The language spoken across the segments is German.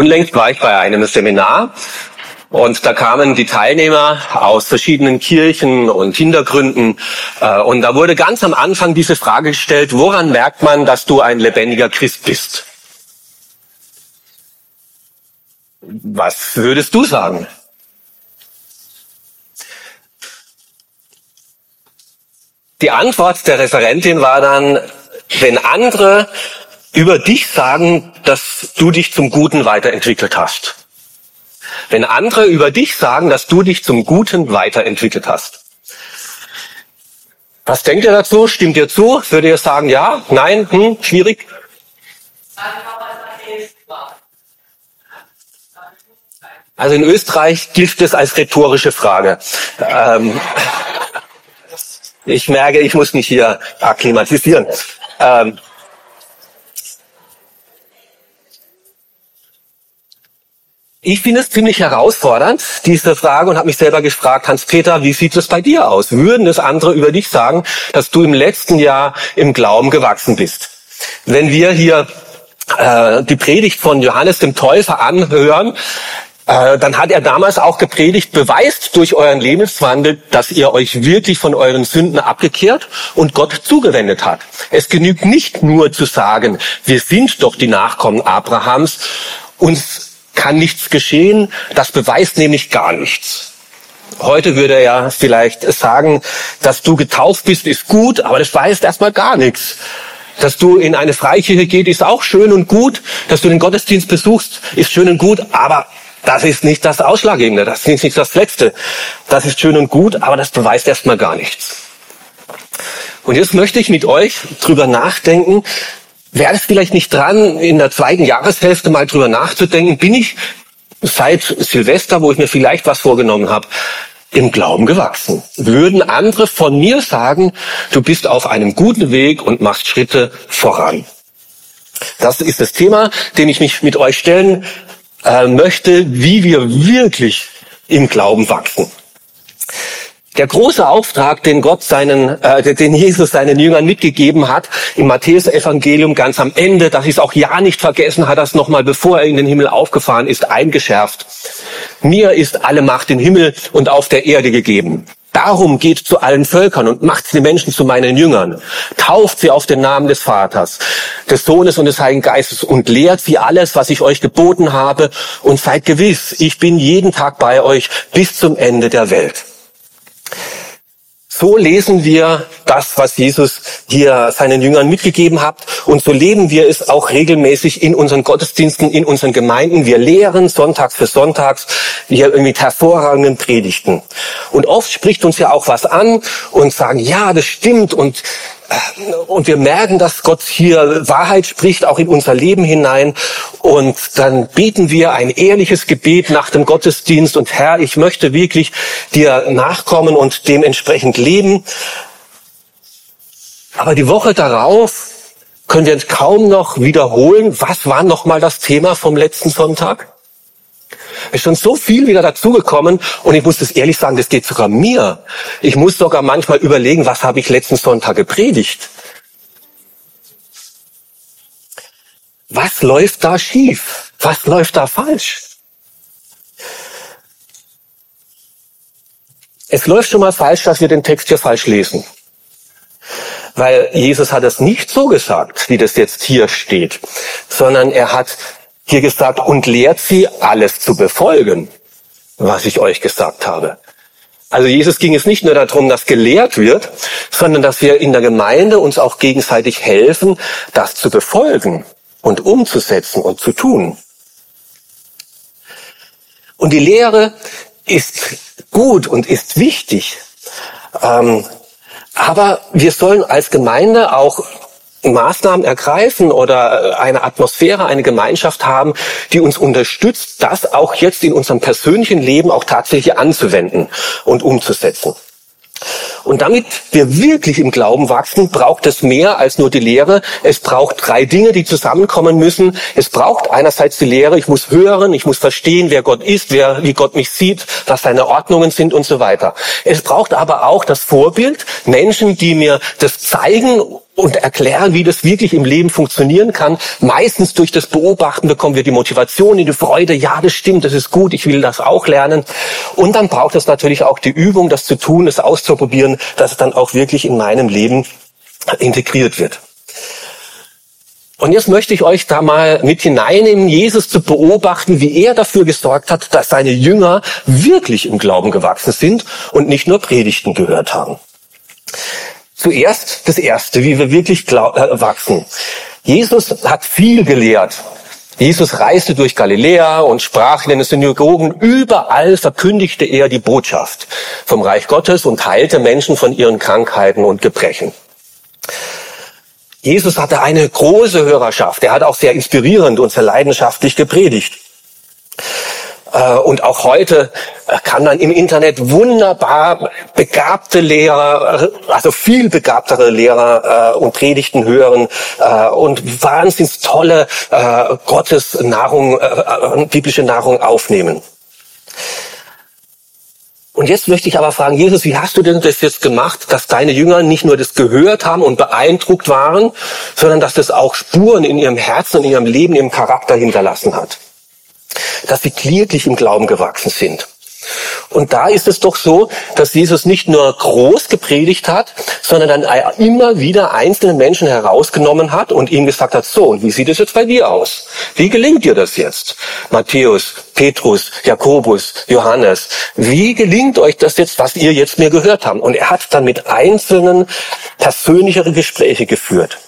Unlängst war ich bei einem Seminar und da kamen die Teilnehmer aus verschiedenen Kirchen und Hintergründen. Äh, und da wurde ganz am Anfang diese Frage gestellt, woran merkt man, dass du ein lebendiger Christ bist? Was würdest du sagen? Die Antwort der Referentin war dann, wenn andere über dich sagen, dass du dich zum Guten weiterentwickelt hast. Wenn andere über dich sagen, dass du dich zum Guten weiterentwickelt hast. Was denkt ihr dazu? Stimmt ihr zu? Würdet ihr sagen, ja, nein, hm, schwierig? Also in Österreich gilt es als rhetorische Frage. Ähm, ich merke, ich muss mich hier akklimatisieren. Ähm, Ich finde es ziemlich herausfordernd, diese Frage, und habe mich selber gefragt, Hans-Peter, wie sieht es bei dir aus? Würden das andere über dich sagen, dass du im letzten Jahr im Glauben gewachsen bist? Wenn wir hier äh, die Predigt von Johannes dem Täufer anhören, äh, dann hat er damals auch gepredigt, beweist durch euren Lebenswandel, dass ihr euch wirklich von euren Sünden abgekehrt und Gott zugewendet hat. Es genügt nicht nur zu sagen, wir sind doch die Nachkommen Abrahams, uns kann nichts geschehen. Das beweist nämlich gar nichts. Heute würde er ja vielleicht sagen, dass du getauft bist, ist gut, aber das beweist erstmal gar nichts. Dass du in eine Freikirche gehst, ist auch schön und gut. Dass du den Gottesdienst besuchst, ist schön und gut, aber das ist nicht das Ausschlaggebende, das ist nicht das Letzte. Das ist schön und gut, aber das beweist erstmal gar nichts. Und jetzt möchte ich mit euch drüber nachdenken, Wäre es vielleicht nicht dran, in der zweiten Jahreshälfte mal drüber nachzudenken, bin ich seit Silvester, wo ich mir vielleicht was vorgenommen habe, im Glauben gewachsen. Würden andere von mir sagen, du bist auf einem guten Weg und machst Schritte voran. Das ist das Thema, dem ich mich mit euch stellen äh, möchte, wie wir wirklich im Glauben wachsen. Der große Auftrag, den Gott seinen, äh, den Jesus seinen Jüngern mitgegeben hat, im Matthäus-Evangelium ganz am Ende, dass ich es auch ja nicht vergessen hat, das nochmal, bevor er in den Himmel aufgefahren ist, eingeschärft. Mir ist alle Macht im Himmel und auf der Erde gegeben. Darum geht zu allen Völkern und macht die Menschen zu meinen Jüngern. Tauft sie auf den Namen des Vaters, des Sohnes und des Heiligen Geistes und lehrt sie alles, was ich euch geboten habe und seid gewiss, ich bin jeden Tag bei euch bis zum Ende der Welt. So lesen wir das, was Jesus hier seinen Jüngern mitgegeben hat. Und so leben wir es auch regelmäßig in unseren Gottesdiensten, in unseren Gemeinden. Wir lehren sonntags für sonntags hier mit hervorragenden Predigten. Und oft spricht uns ja auch was an und sagen, ja, das stimmt und und wir merken, dass Gott hier Wahrheit spricht, auch in unser Leben hinein. Und dann beten wir ein ehrliches Gebet nach dem Gottesdienst. Und Herr, ich möchte wirklich dir nachkommen und dementsprechend leben. Aber die Woche darauf können wir kaum noch wiederholen, was war nochmal das Thema vom letzten Sonntag? Es ist schon so viel wieder dazugekommen und ich muss das ehrlich sagen, das geht sogar mir. Ich muss sogar manchmal überlegen, was habe ich letzten Sonntag gepredigt? Was läuft da schief? Was läuft da falsch? Es läuft schon mal falsch, dass wir den Text hier falsch lesen. Weil Jesus hat es nicht so gesagt, wie das jetzt hier steht, sondern er hat hier gesagt, und lehrt sie, alles zu befolgen, was ich euch gesagt habe. Also Jesus ging es nicht nur darum, dass gelehrt wird, sondern dass wir in der Gemeinde uns auch gegenseitig helfen, das zu befolgen und umzusetzen und zu tun. Und die Lehre ist gut und ist wichtig. Ähm, aber wir sollen als Gemeinde auch Maßnahmen ergreifen oder äh, eine Atmosphäre, eine Gemeinschaft haben, die uns unterstützt, das auch jetzt in unserem persönlichen Leben auch tatsächlich anzuwenden und umzusetzen. Und damit wir wirklich im Glauben wachsen, braucht es mehr als nur die Lehre. Es braucht drei Dinge, die zusammenkommen müssen. Es braucht einerseits die Lehre. Ich muss hören, ich muss verstehen, wer Gott ist, wer, wie Gott mich sieht, was seine Ordnungen sind und so weiter. Es braucht aber auch das Vorbild, Menschen, die mir das zeigen und erklären, wie das wirklich im Leben funktionieren kann. Meistens durch das Beobachten bekommen wir die Motivation, die Freude, ja, das stimmt, das ist gut, ich will das auch lernen. Und dann braucht es natürlich auch die Übung, das zu tun, es auszuprobieren, dass es dann auch wirklich in meinem Leben integriert wird. Und jetzt möchte ich euch da mal mit hineinnehmen, Jesus zu beobachten, wie er dafür gesorgt hat, dass seine Jünger wirklich im Glauben gewachsen sind und nicht nur Predigten gehört haben. Zuerst das Erste, wie wir wirklich äh, wachsen. Jesus hat viel gelehrt. Jesus reiste durch Galiläa und sprach in den Synagogen. Überall verkündigte er die Botschaft vom Reich Gottes und heilte Menschen von ihren Krankheiten und Gebrechen. Jesus hatte eine große Hörerschaft. Er hat auch sehr inspirierend und sehr leidenschaftlich gepredigt. Äh, und auch heute äh, kann man im Internet wunderbar begabte Lehrer, äh, also viel begabtere Lehrer und Predigten hören und wahnsinns tolle Gottes Nahrung, biblische Nahrung aufnehmen. Und jetzt möchte ich aber fragen, Jesus, wie hast du denn das jetzt gemacht, dass deine Jünger nicht nur das gehört haben und beeindruckt waren, sondern dass das auch Spuren in ihrem Herzen, in ihrem Leben, in ihrem Charakter hinterlassen hat? Dass sie kläglich im Glauben gewachsen sind. Und da ist es doch so, dass Jesus nicht nur groß gepredigt hat, sondern dann immer wieder einzelne Menschen herausgenommen hat und ihnen gesagt hat, so, und wie sieht es jetzt bei dir aus? Wie gelingt dir das jetzt? Matthäus, Petrus, Jakobus, Johannes, wie gelingt euch das jetzt, was ihr jetzt mir gehört habt? Und er hat dann mit einzelnen persönlichere Gespräche geführt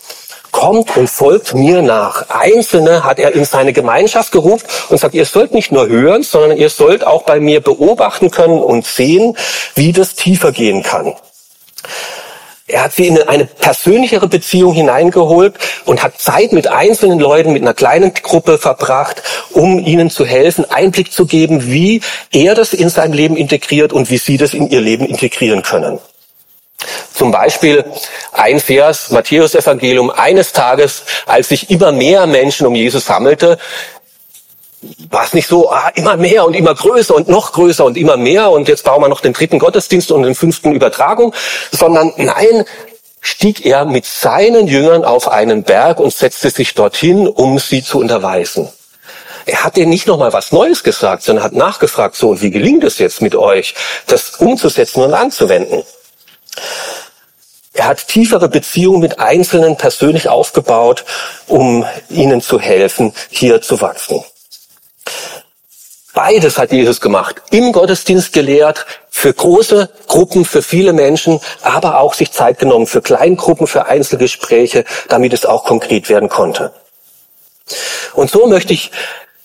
kommt und folgt mir nach. Einzelne hat er in seine Gemeinschaft gerufen und sagt, ihr sollt nicht nur hören, sondern ihr sollt auch bei mir beobachten können und sehen, wie das tiefer gehen kann. Er hat sie in eine persönlichere Beziehung hineingeholt und hat Zeit mit einzelnen Leuten, mit einer kleinen Gruppe verbracht, um ihnen zu helfen, Einblick zu geben, wie er das in sein Leben integriert und wie sie das in ihr Leben integrieren können. Zum Beispiel ein Vers, Matthäus Evangelium, eines Tages, als sich immer mehr Menschen um Jesus sammelte, war es nicht so, ah, immer mehr und immer größer und noch größer und immer mehr und jetzt bauen wir noch den dritten Gottesdienst und den fünften Übertragung, sondern nein, stieg er mit seinen Jüngern auf einen Berg und setzte sich dorthin, um sie zu unterweisen. Er hat denen nicht nochmal was Neues gesagt, sondern hat nachgefragt, so, und wie gelingt es jetzt mit euch, das umzusetzen und anzuwenden? Er hat tiefere Beziehungen mit Einzelnen persönlich aufgebaut, um ihnen zu helfen, hier zu wachsen. Beides hat Jesus gemacht. Im Gottesdienst gelehrt, für große Gruppen, für viele Menschen, aber auch sich Zeit genommen für Kleingruppen, für Einzelgespräche, damit es auch konkret werden konnte. Und so möchte ich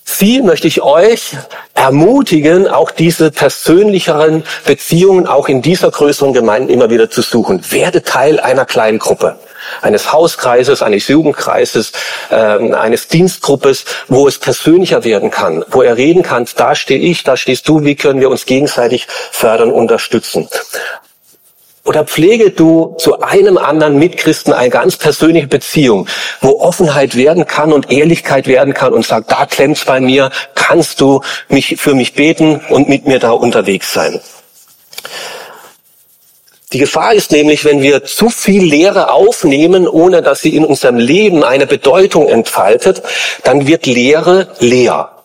Sie möchte ich euch ermutigen, auch diese persönlicheren Beziehungen auch in dieser größeren Gemeinde immer wieder zu suchen. Werde Teil einer kleinen Gruppe, eines Hauskreises, eines Jugendkreises, äh, eines Dienstgruppes, wo es persönlicher werden kann, wo er reden kann, da stehe ich, da stehst du, wie können wir uns gegenseitig fördern, unterstützen. Oder pflege du zu einem anderen Mitchristen eine ganz persönliche Beziehung, wo Offenheit werden kann und Ehrlichkeit werden kann und sagt, da klemmt's bei mir, kannst du mich für mich beten und mit mir da unterwegs sein. Die Gefahr ist nämlich, wenn wir zu viel Lehre aufnehmen, ohne dass sie in unserem Leben eine Bedeutung entfaltet, dann wird Lehre leer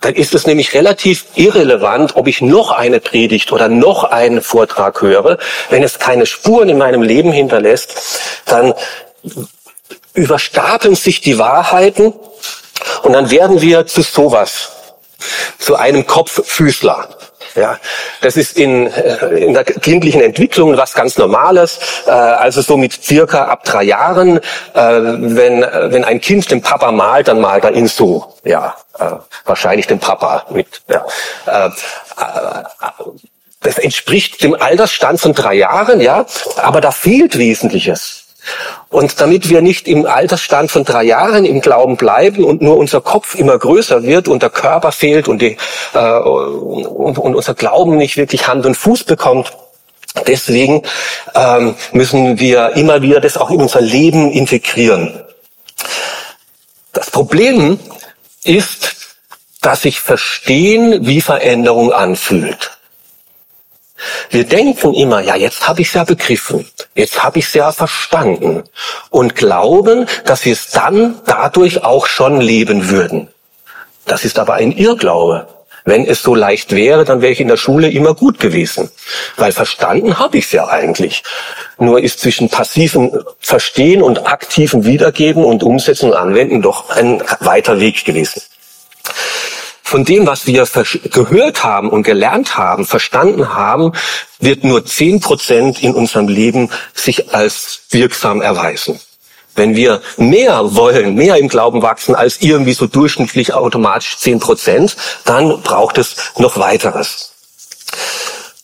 dann ist es nämlich relativ irrelevant, ob ich noch eine Predigt oder noch einen Vortrag höre. Wenn es keine Spuren in meinem Leben hinterlässt, dann überstapeln sich die Wahrheiten und dann werden wir zu sowas, zu einem Kopffüßler. Ja, das ist in, äh, in der kindlichen Entwicklung was ganz Normales. Äh, also so mit circa ab drei Jahren, äh, wenn, wenn ein Kind den Papa malt, dann malt er ihn so. Ja, wahrscheinlich den Papa mit. Ja. Das entspricht dem Altersstand von drei Jahren, ja, aber da fehlt Wesentliches. Und damit wir nicht im Altersstand von drei Jahren im Glauben bleiben und nur unser Kopf immer größer wird und der Körper fehlt und, die, äh, und, und unser Glauben nicht wirklich Hand und Fuß bekommt, Deswegen ähm, müssen wir immer wieder das auch in unser Leben integrieren. Das Problem ist, dass sich Verstehen wie Veränderung anfühlt. Wir denken immer, ja, jetzt habe ich es ja begriffen, jetzt habe ich es ja verstanden und glauben, dass wir es dann dadurch auch schon leben würden. Das ist aber ein Irrglaube. Wenn es so leicht wäre, dann wäre ich in der Schule immer gut gewesen. Weil verstanden habe ich es ja eigentlich. Nur ist zwischen passivem Verstehen und aktivem Wiedergeben und Umsetzen und Anwenden doch ein weiter Weg gewesen. Von dem, was wir gehört haben und gelernt haben, verstanden haben, wird nur zehn Prozent in unserem Leben sich als wirksam erweisen. Wenn wir mehr wollen, mehr im Glauben wachsen als irgendwie so durchschnittlich automatisch zehn Prozent, dann braucht es noch weiteres.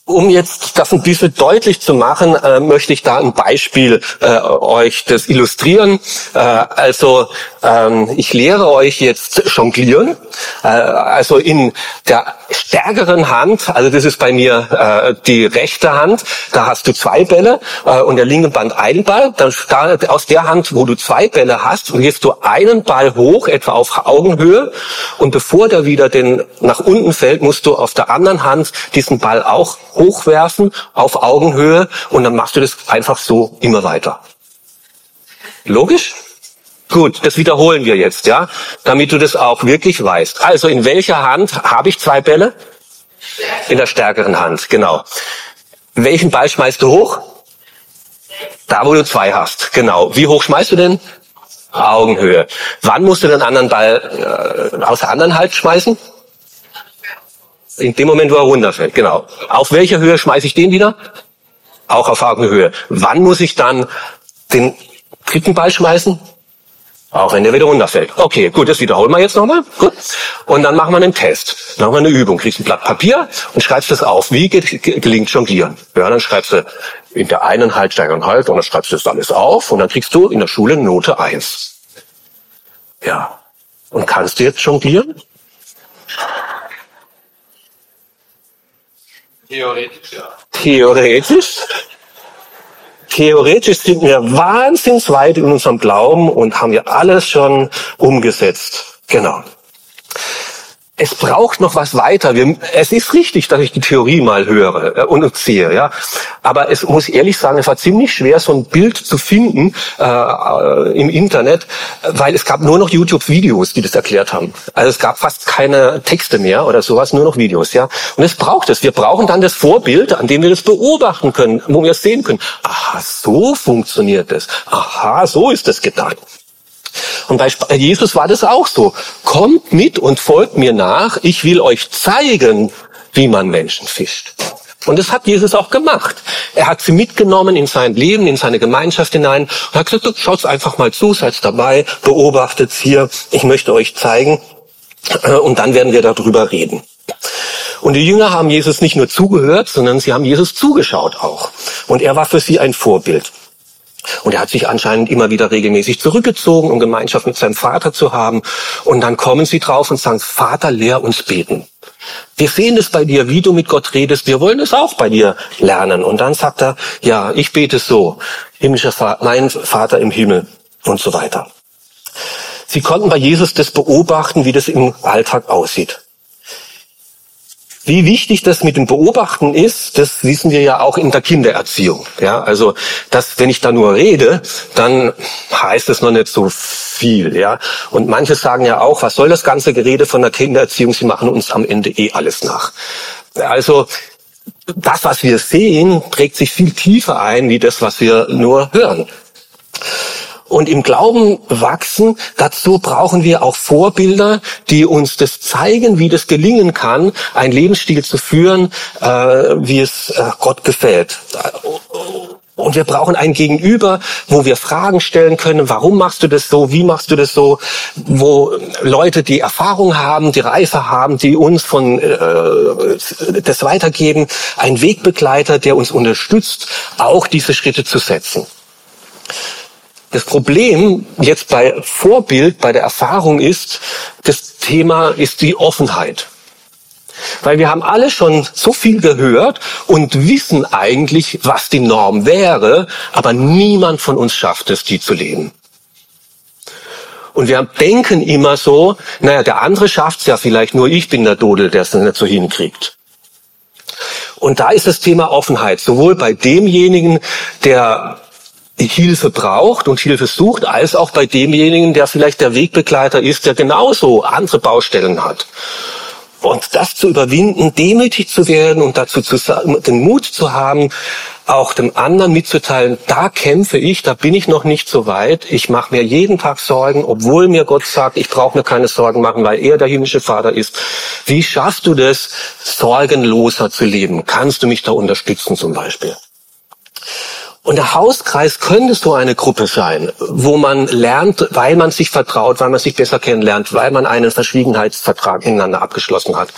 Um jetzt das ein bisschen deutlich zu machen, äh, möchte ich da ein Beispiel äh, euch das illustrieren. Äh, also ähm, ich lehre euch jetzt jonglieren. Äh, also in der stärkeren Hand, also das ist bei mir äh, die rechte Hand, da hast du zwei Bälle äh, und der linke Band einen Ball. Dann da, aus der Hand, wo du zwei Bälle hast, wirst du einen Ball hoch, etwa auf Augenhöhe. Und bevor der wieder den nach unten fällt, musst du auf der anderen Hand diesen Ball auch hochwerfen auf Augenhöhe und dann machst du das einfach so immer weiter. Logisch? Gut, das wiederholen wir jetzt, ja, damit du das auch wirklich weißt. Also in welcher Hand habe ich zwei Bälle? In der stärkeren Hand, genau. Welchen Ball schmeißt du hoch? Da, wo du zwei hast, genau. Wie hoch schmeißt du denn? Augenhöhe. Wann musst du den anderen Ball äh, aus der anderen Hand schmeißen? In dem Moment, wo er runterfällt, genau. Auf welcher Höhe schmeiße ich den wieder? Auch auf Augenhöhe. Wann muss ich dann den dritten Ball schmeißen? Auch wenn der wieder runterfällt. Okay, gut, das wiederholen wir jetzt nochmal. Gut. Und dann machen wir einen Test. Dann machen wir eine Übung. Kriegst ein Blatt Papier und schreibst das auf. Wie gelingt Jonglieren? Ja, dann schreibst du in der einen Halt, steigeren Halt und dann schreibst du das alles auf und dann kriegst du in der Schule Note eins. Ja. Und kannst du jetzt jonglieren? Theoretisch, ja. Theoretisch? Theoretisch sind wir wahnsinnsweit in unserem Glauben und haben ja alles schon umgesetzt. Genau es braucht noch was weiter. Wir, es ist richtig, dass ich die Theorie mal höre äh, und sehe, ja. Aber es muss ehrlich sagen, es war ziemlich schwer, so ein Bild zu finden äh, äh, im Internet, weil es gab nur noch YouTube-Videos, die das erklärt haben. Also es gab fast keine Texte mehr oder sowas, nur noch Videos, ja. Und es braucht es. Wir brauchen dann das Vorbild, an dem wir das beobachten können, wo wir es sehen können. Aha, so funktioniert es. Aha, so ist es gedacht. Und bei Jesus war das auch so. Kommt mit und folgt mir nach. Ich will euch zeigen, wie man Menschen fischt. Und das hat Jesus auch gemacht. Er hat sie mitgenommen in sein Leben, in seine Gemeinschaft hinein und hat gesagt, schaut's einfach mal zu, seid dabei, beobachtet's hier, ich möchte euch zeigen äh, und dann werden wir darüber reden. Und die Jünger haben Jesus nicht nur zugehört, sondern sie haben Jesus zugeschaut auch. Und er war für sie ein Vorbild. Und er hat sich anscheinend immer wieder regelmäßig zurückgezogen, um Gemeinschaft mit seinem Vater zu haben. Und dann kommen sie drauf und sagen, Vater, lehr uns beten. Wir sehen es bei dir, wie du mit Gott redest. Wir wollen es auch bei dir lernen. Und dann sagt er, ja, ich bete so. Himmlischer Vater, mein Vater im Himmel und so weiter. Sie konnten bei Jesus das beobachten, wie das im Alltag aussieht. Wie wichtig das mit dem Beobachten ist, das wissen wir ja auch in der Kindererziehung. Ja, also, dass, wenn ich da nur rede, dann heißt es noch nicht so viel. Ja, und manche sagen ja auch, was soll das ganze Gerede von der Kindererziehung? Sie machen uns am Ende eh alles nach. Also, das, was wir sehen, trägt sich viel tiefer ein, wie das, was wir nur hören und im Glauben wachsen, dazu brauchen wir auch Vorbilder, die uns das zeigen, wie das gelingen kann, einen Lebensstil zu führen, äh, wie es äh, Gott gefällt. Und wir brauchen ein Gegenüber, wo wir Fragen stellen können, warum machst du das so, wie machst du das so, wo Leute, die Erfahrung haben, die Reife haben, die uns von äh, das weitergeben, ein Wegbegleiter, der uns unterstützt, auch diese Schritte zu setzen. Das Problem jetzt bei Vorbild, bei der Erfahrung ist, das Thema ist die Offenheit. Weil wir haben alle schon so viel gehört und wissen eigentlich, was die Norm wäre, aber niemand von uns schafft es, die zu leben. Und wir denken immer so, naja, der andere schafft's ja vielleicht, nur ich bin der Dodel, der es nicht so hinkriegt. Und da ist das Thema Offenheit, sowohl bei demjenigen, der Hilfe braucht und Hilfe sucht, als auch bei demjenigen, der vielleicht der Wegbegleiter ist, der genauso andere Baustellen hat. Und das zu überwinden, demütig zu werden und dazu zu, den Mut zu haben, auch dem anderen mitzuteilen, da kämpfe ich, da bin ich noch nicht so weit. Ich mache mir jeden Tag Sorgen, obwohl mir Gott sagt, ich brauche mir keine Sorgen machen, weil er der himmlische Vater ist. Wie schaffst du das, sorgenloser zu leben? Kannst du mich da unterstützen zum Beispiel? Und der Hauskreis könnte so eine Gruppe sein, wo man lernt, weil man sich vertraut, weil man sich besser kennenlernt, weil man einen Verschwiegenheitsvertrag ineinander abgeschlossen hat,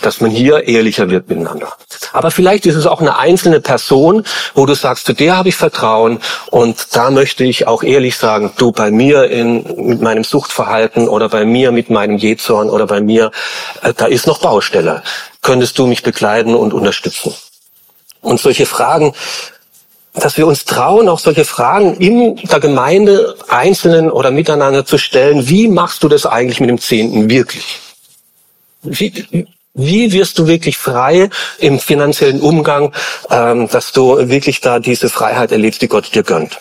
dass man hier ehrlicher wird miteinander. Aber vielleicht ist es auch eine einzelne Person, wo du sagst, zu der habe ich Vertrauen und da möchte ich auch ehrlich sagen, du bei mir in, mit meinem Suchtverhalten oder bei mir mit meinem Jezorn oder bei mir, äh, da ist noch Baustelle. Könntest du mich begleiten und unterstützen? Und solche Fragen dass wir uns trauen, auch solche Fragen in der Gemeinde einzelnen oder miteinander zu stellen. Wie machst du das eigentlich mit dem Zehnten wirklich? Wie, wie wirst du wirklich frei im finanziellen Umgang, ähm, dass du wirklich da diese Freiheit erlebst, die Gott dir gönnt?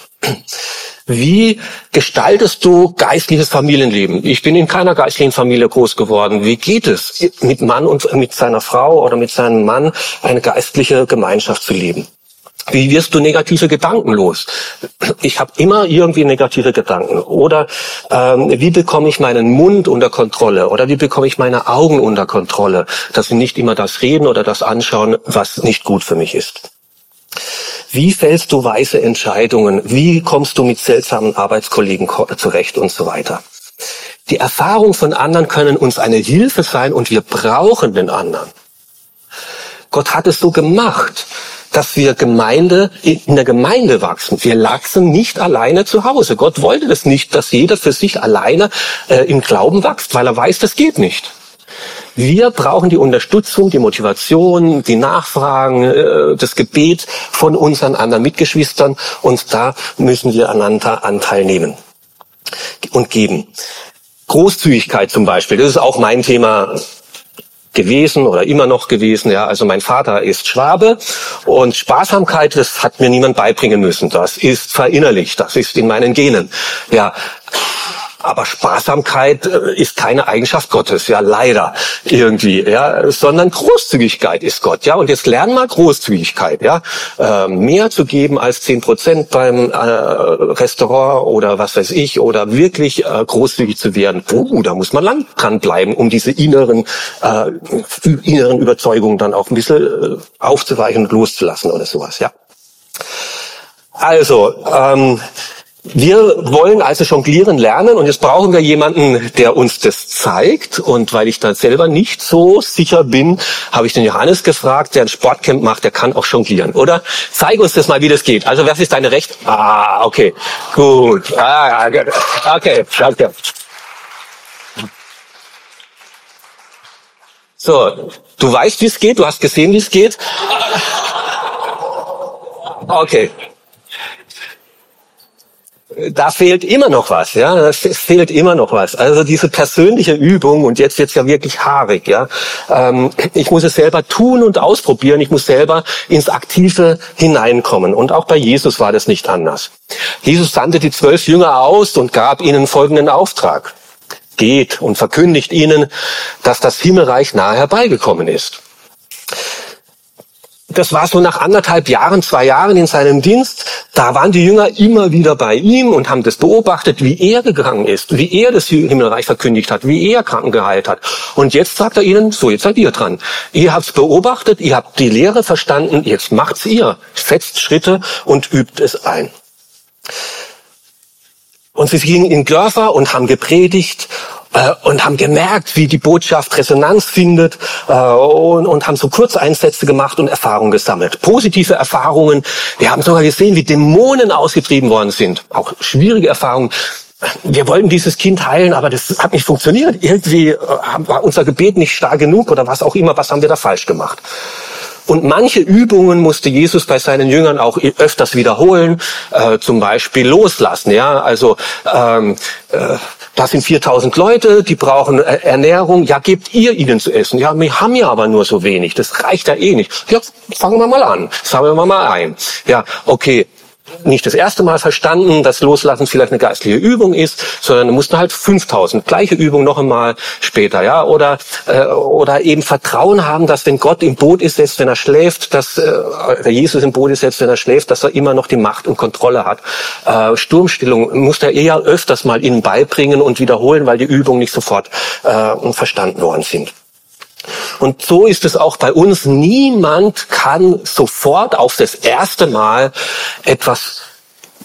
Wie gestaltest du geistliches Familienleben? Ich bin in keiner geistlichen Familie groß geworden. Wie geht es, mit Mann und mit seiner Frau oder mit seinem Mann eine geistliche Gemeinschaft zu leben? Wie wirst du negative Gedanken los? Ich habe immer irgendwie negative Gedanken. Oder ähm, wie bekomme ich meinen Mund unter Kontrolle? Oder wie bekomme ich meine Augen unter Kontrolle, dass sie nicht immer das reden oder das anschauen, was nicht gut für mich ist? Wie fällst du weise Entscheidungen? Wie kommst du mit seltsamen Arbeitskollegen zurecht und so weiter? Die Erfahrungen von anderen können uns eine Hilfe sein und wir brauchen den anderen. Gott hat es so gemacht dass wir Gemeinde in der Gemeinde wachsen. Wir wachsen nicht alleine zu Hause. Gott wollte das nicht, dass jeder für sich alleine äh, im Glauben wächst, weil er weiß, das geht nicht. Wir brauchen die Unterstützung, die Motivation, die Nachfragen, äh, das Gebet von unseren anderen Mitgeschwistern und da müssen wir einander Anteil nehmen und geben. Großzügigkeit zum Beispiel, das ist auch mein Thema gewesen oder immer noch gewesen. Ja, also mein Vater ist Schwabe und Sparsamkeit, das hat mir niemand beibringen müssen. Das ist verinnerlicht, das ist in meinen Genen. Ja, aber Sparsamkeit äh, ist keine Eigenschaft Gottes, ja leider irgendwie, ja, sondern Großzügigkeit ist Gott, ja. Und jetzt lernen wir Großzügigkeit, ja, äh, mehr zu geben als zehn Prozent beim äh, Restaurant oder was weiß ich oder wirklich äh, großzügig zu werden. Uh, da muss man lang dran bleiben, um diese inneren äh, inneren Überzeugungen dann auch ein bisschen äh, aufzuweichen und loszulassen oder sowas, ja. Also ähm, wir wollen also jonglieren lernen und jetzt brauchen wir jemanden, der uns das zeigt. Und weil ich da selber nicht so sicher bin, habe ich den Johannes gefragt, der ein Sportcamp macht, der kann auch jonglieren, oder? Zeig uns das mal, wie das geht. Also was ist deine Recht? Ah, okay, gut. Ah, okay, danke. So, du weißt, wie es geht, du hast gesehen, wie es geht. Okay, da fehlt immer noch was, ja, es fehlt immer noch was. Also diese persönliche Übung und jetzt wird's ja wirklich haarig, ja. Ähm, ich muss es selber tun und ausprobieren. Ich muss selber ins Aktive hineinkommen. Und auch bei Jesus war das nicht anders. Jesus sandte die zwölf Jünger aus und gab ihnen folgenden Auftrag: Geht und verkündigt ihnen, dass das Himmelreich nahe herbeigekommen ist das war so nach anderthalb Jahren, zwei Jahren in seinem Dienst, da waren die Jünger immer wieder bei ihm und haben das beobachtet, wie er gegangen ist, wie er das Himmelreich verkündigt hat, wie er Kranken geheilt hat. Und jetzt sagt er ihnen, so jetzt seid ihr dran. Ihr habt's beobachtet, ihr habt die Lehre verstanden, jetzt macht's ihr. Setzt Schritte und übt es ein. Und sie gingen in Dörfer und haben gepredigt und haben gemerkt, wie die Botschaft Resonanz findet äh, und, und haben so Kurzeinsätze gemacht und Erfahrungen gesammelt. Positive Erfahrungen. Wir haben sogar gesehen, wie Dämonen ausgetrieben worden sind. Auch schwierige Erfahrungen. wir wollten dieses Kind heilen, aber das hat nicht funktioniert. Irgendwie äh, war unser Gebet nicht stark genug oder was auch immer. Was haben wir da falsch gemacht? Und manche Übungen musste Jesus bei seinen Jüngern auch öfters wiederholen, äh, zum Beispiel loslassen. Ja, also ähm, äh, da sind 4000 Leute, die brauchen äh, Ernährung. Ja, gebt ihr ihnen zu essen. Ja, wir haben ja aber nur so wenig. Das reicht ja eh nicht. Ja, fangen wir mal an. Sammeln wir mal ein. Ja, okay nicht das erste Mal verstanden, dass Loslassen vielleicht eine geistliche Übung ist, sondern du musst halt 5000 gleiche Übung noch einmal später, ja, oder äh, oder eben Vertrauen haben, dass wenn Gott im Boot ist, selbst wenn er schläft, dass äh, Jesus im Boot ist, selbst wenn er schläft, dass er immer noch die Macht und Kontrolle hat. Äh, Sturmstillung muss er eher öfters mal ihnen beibringen und wiederholen, weil die Übungen nicht sofort äh, verstanden worden sind. Und so ist es auch bei uns. Niemand kann sofort auf das erste Mal etwas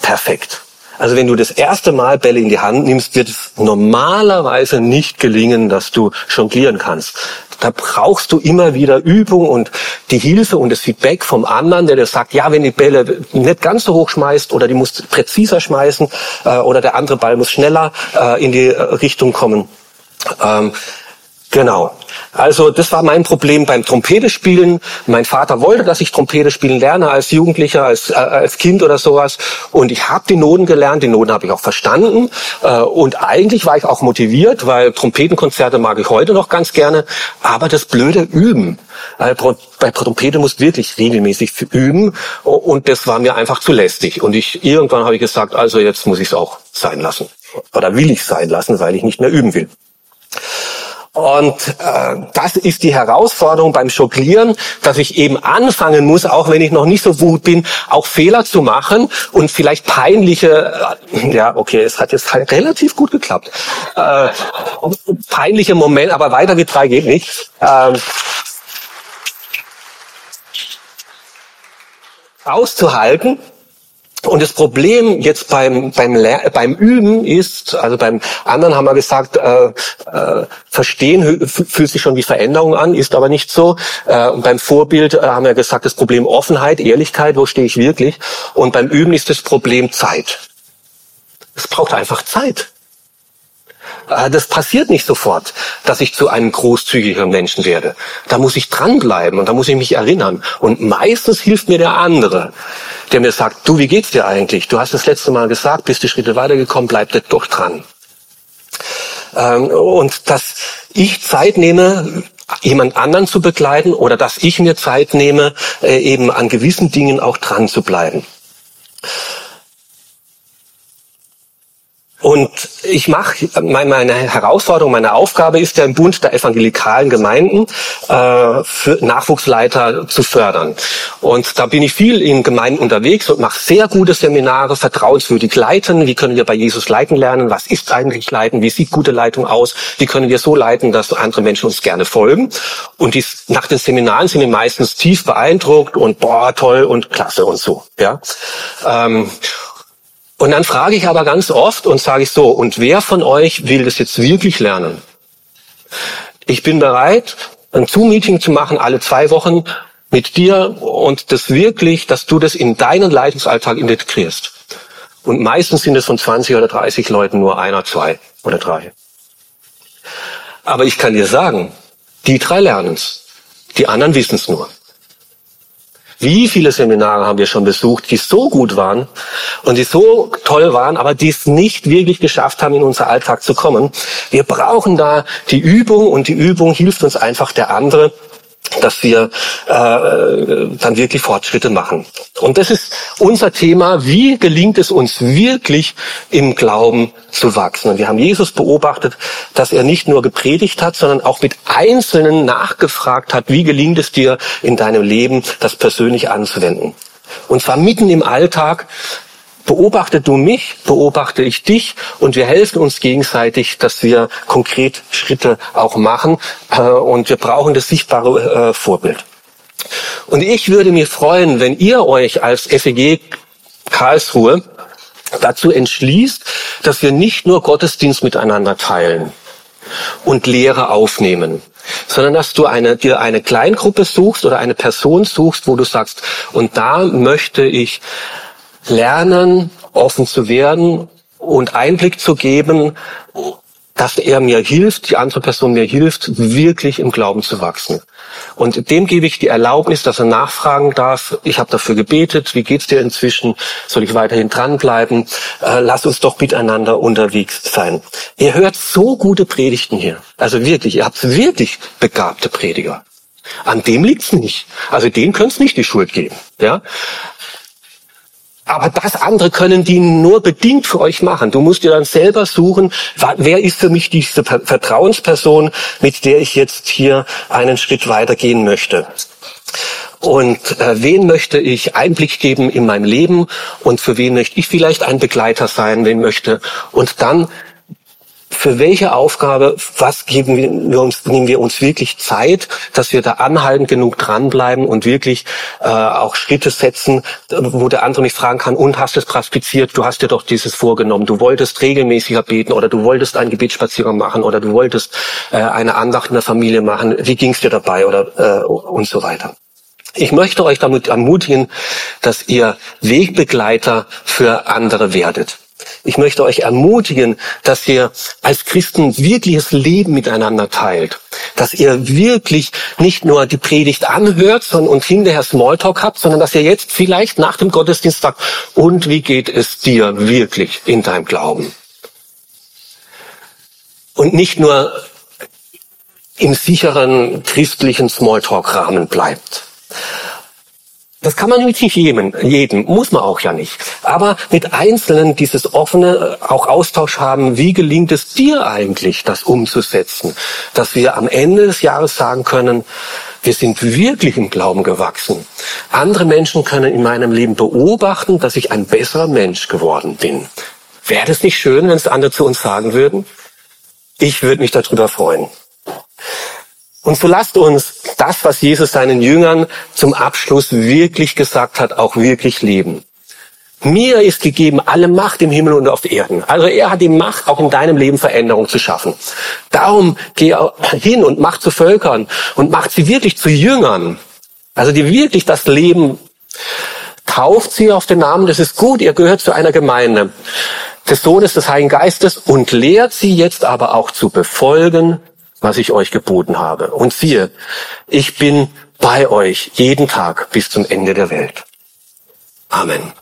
perfekt. Also wenn du das erste Mal Bälle in die Hand nimmst, wird es normalerweise nicht gelingen, dass du jonglieren kannst. Da brauchst du immer wieder Übung und die Hilfe und das Feedback vom anderen, der dir sagt, ja, wenn die Bälle nicht ganz so hoch schmeißt oder die muss präziser schmeißen äh, oder der andere Ball muss schneller äh, in die Richtung kommen. Ähm, Genau. Also das war mein Problem beim Trompete spielen. Mein Vater wollte, dass ich Trompete spielen lerne als Jugendlicher, als, äh, als Kind oder sowas. Und ich habe die Noten gelernt, die Noten habe ich auch verstanden. Äh, und eigentlich war ich auch motiviert, weil Trompetenkonzerte mag ich heute noch ganz gerne. Aber das blöde Üben. Äh, bei Trompete muss wirklich regelmäßig üben. Und das war mir einfach zu lästig. Und ich irgendwann habe ich gesagt, also jetzt muss ich es auch sein lassen. Oder will ich sein lassen, weil ich nicht mehr üben will. Und äh, das ist die Herausforderung beim Jonglieren, dass ich eben anfangen muss, auch wenn ich noch nicht so gut bin, auch Fehler zu machen und vielleicht peinliche, äh, ja okay, es hat jetzt halt relativ gut geklappt, äh, peinliche Momente, aber weiter wie drei geht nicht. Ähm, auszuhalten und das Problem jetzt beim, beim, beim Üben ist, also beim anderen haben wir gesagt, äh, äh, verstehen fühlt sich schon wie Veränderung an, ist aber nicht so. Äh, und beim Vorbild äh, haben wir gesagt, das Problem Offenheit, Ehrlichkeit, wo stehe ich wirklich? Und beim Üben ist das Problem Zeit. Es braucht einfach Zeit. Äh, das passiert nicht sofort, dass ich zu einem großzügigeren Menschen werde. Da muss ich dranbleiben und da muss ich mich erinnern. Und meistens hilft mir der andere, der mir sagt, du, wie geht's dir eigentlich? Du hast das letzte Mal gesagt, bist du Schritte weitergekommen, bleib doch dran. Ähm, und dass ich Zeit nehme, jemand anderen zu begleiten oder dass ich mir Zeit nehme, äh, eben an gewissen Dingen auch dran zu bleiben. Und ich mache meine Herausforderung, meine Aufgabe ist ja im Bund der evangelikalen Gemeinden äh, für Nachwuchsleiter zu fördern. Und da bin ich viel in Gemeinden unterwegs und mache sehr gute Seminare, vertrauenswürdig leiten. Wie können wir bei Jesus leiten lernen? Was ist eigentlich Leiten? Wie sieht gute Leitung aus? Wie können wir so leiten, dass andere Menschen uns gerne folgen? Und dies, nach den Seminaren sind wir meistens tief beeindruckt und boah toll und klasse und so. Ja. Ähm, und dann frage ich aber ganz oft und sage ich so, und wer von euch will das jetzt wirklich lernen? Ich bin bereit, ein Zoom-Meeting zu machen alle zwei Wochen mit dir und das wirklich, dass du das in deinen Leitungsalltag integrierst. Und meistens sind es von 20 oder 30 Leuten nur einer, zwei oder drei. Aber ich kann dir sagen, die drei lernen's. Die anderen wissen's nur. Wie viele Seminare haben wir schon besucht, die so gut waren und die so toll waren, aber die es nicht wirklich geschafft haben, in unser Alltag zu kommen. Wir brauchen da die Übung und die Übung hilft uns einfach der andere dass wir äh, dann wirklich Fortschritte machen. Und das ist unser Thema, wie gelingt es uns wirklich im Glauben zu wachsen. Und wir haben Jesus beobachtet, dass er nicht nur gepredigt hat, sondern auch mit Einzelnen nachgefragt hat, wie gelingt es dir in deinem Leben, das persönlich anzuwenden. Und zwar mitten im Alltag, beobachte du mich, beobachte ich dich und wir helfen uns gegenseitig, dass wir konkret Schritte auch machen äh, und wir brauchen das sichtbare äh, Vorbild. Und ich würde mir freuen, wenn ihr euch als FEG Karlsruhe dazu entschließt, dass wir nicht nur Gottesdienst miteinander teilen und Lehre aufnehmen, sondern dass du eine, dir eine Kleingruppe suchst oder eine Person suchst, wo du sagst, und da möchte ich lernen, offen zu werden und Einblick zu geben, dass er mir hilft, die andere Person mir hilft, wirklich im Glauben zu wachsen. Und dem gebe ich die Erlaubnis, dass er nachfragen darf. Ich habe dafür gebetet. Wie geht's dir inzwischen? Soll ich weiterhin dranbleiben? Äh, lass uns doch miteinander unterwegs sein. Ihr hört so gute Predigten hier. Also wirklich, ihr habt wirklich begabte Prediger. An dem liegt's nicht. Also denen könnt's nicht die Schuld geben. Ja, aber das andere können die nur bedingt für euch machen. Du musst dir dann selber suchen, wer ist für mich diese Vertrauensperson, mit der ich jetzt hier einen Schritt weitergehen möchte. Und äh, wen möchte ich Einblick geben in mein Leben und für wen möchte ich vielleicht ein Begleiter sein, wen möchte. Und dann für welche Aufgabe, was geben wir uns, nehmen wir uns wirklich Zeit, dass wir da anhaltend genug dranbleiben und wirklich äh, auch Schritte setzen, wo der andere nicht fragen kann, und hast es praktiziert, du hast dir doch dieses vorgenommen, du wolltest regelmäßiger beten oder du wolltest einen Gebetsspaziergang machen oder du wolltest äh, eine Andacht in der Familie machen, wie ging es dir dabei oder äh, und so weiter. Ich möchte euch damit ermutigen, dass ihr Wegbegleiter für andere werdet. Ich möchte euch ermutigen, dass ihr als Christen wirkliches Leben miteinander teilt. Dass ihr wirklich nicht nur die Predigt anhört und hinterher Smalltalk habt, sondern dass ihr jetzt vielleicht nach dem Gottesdienst sagt, und wie geht es dir wirklich in deinem Glauben? Und nicht nur im sicheren christlichen Smalltalk-Rahmen bleibt. Das kann man nicht jedem, jedem, muss man auch ja nicht. Aber mit Einzelnen dieses offene äh, auch Austausch haben, wie gelingt es dir eigentlich, das umzusetzen? Dass wir am Ende des Jahres sagen können, wir sind wirklich im Glauben gewachsen. Andere Menschen können in meinem Leben beobachten, dass ich ein besserer Mensch geworden bin. Wäre das nicht schön, wenn es andere zu uns sagen würden? Ich würde mich darüber freuen. Und so lasst uns das, was Jesus seinen Jüngern zum Abschluss wirklich gesagt hat, auch wirklich leben. Mir ist gegeben alle Macht im Himmel und auf Erden. Also er hat die Macht, auch in deinem Leben Veränderung zu schaffen. Darum geh hin und mach zu Völkern und macht sie wirklich zu Jüngern. Also die wirklich das Leben tauft sie auf den Namen, das ist gut, ihr gehört zu einer Gemeinde des Sohnes des Heiligen Geistes und lehrt sie jetzt aber auch zu befolgen, was ich euch geboten habe. Und siehe, ich bin bei euch jeden Tag bis zum Ende der Welt. Amen.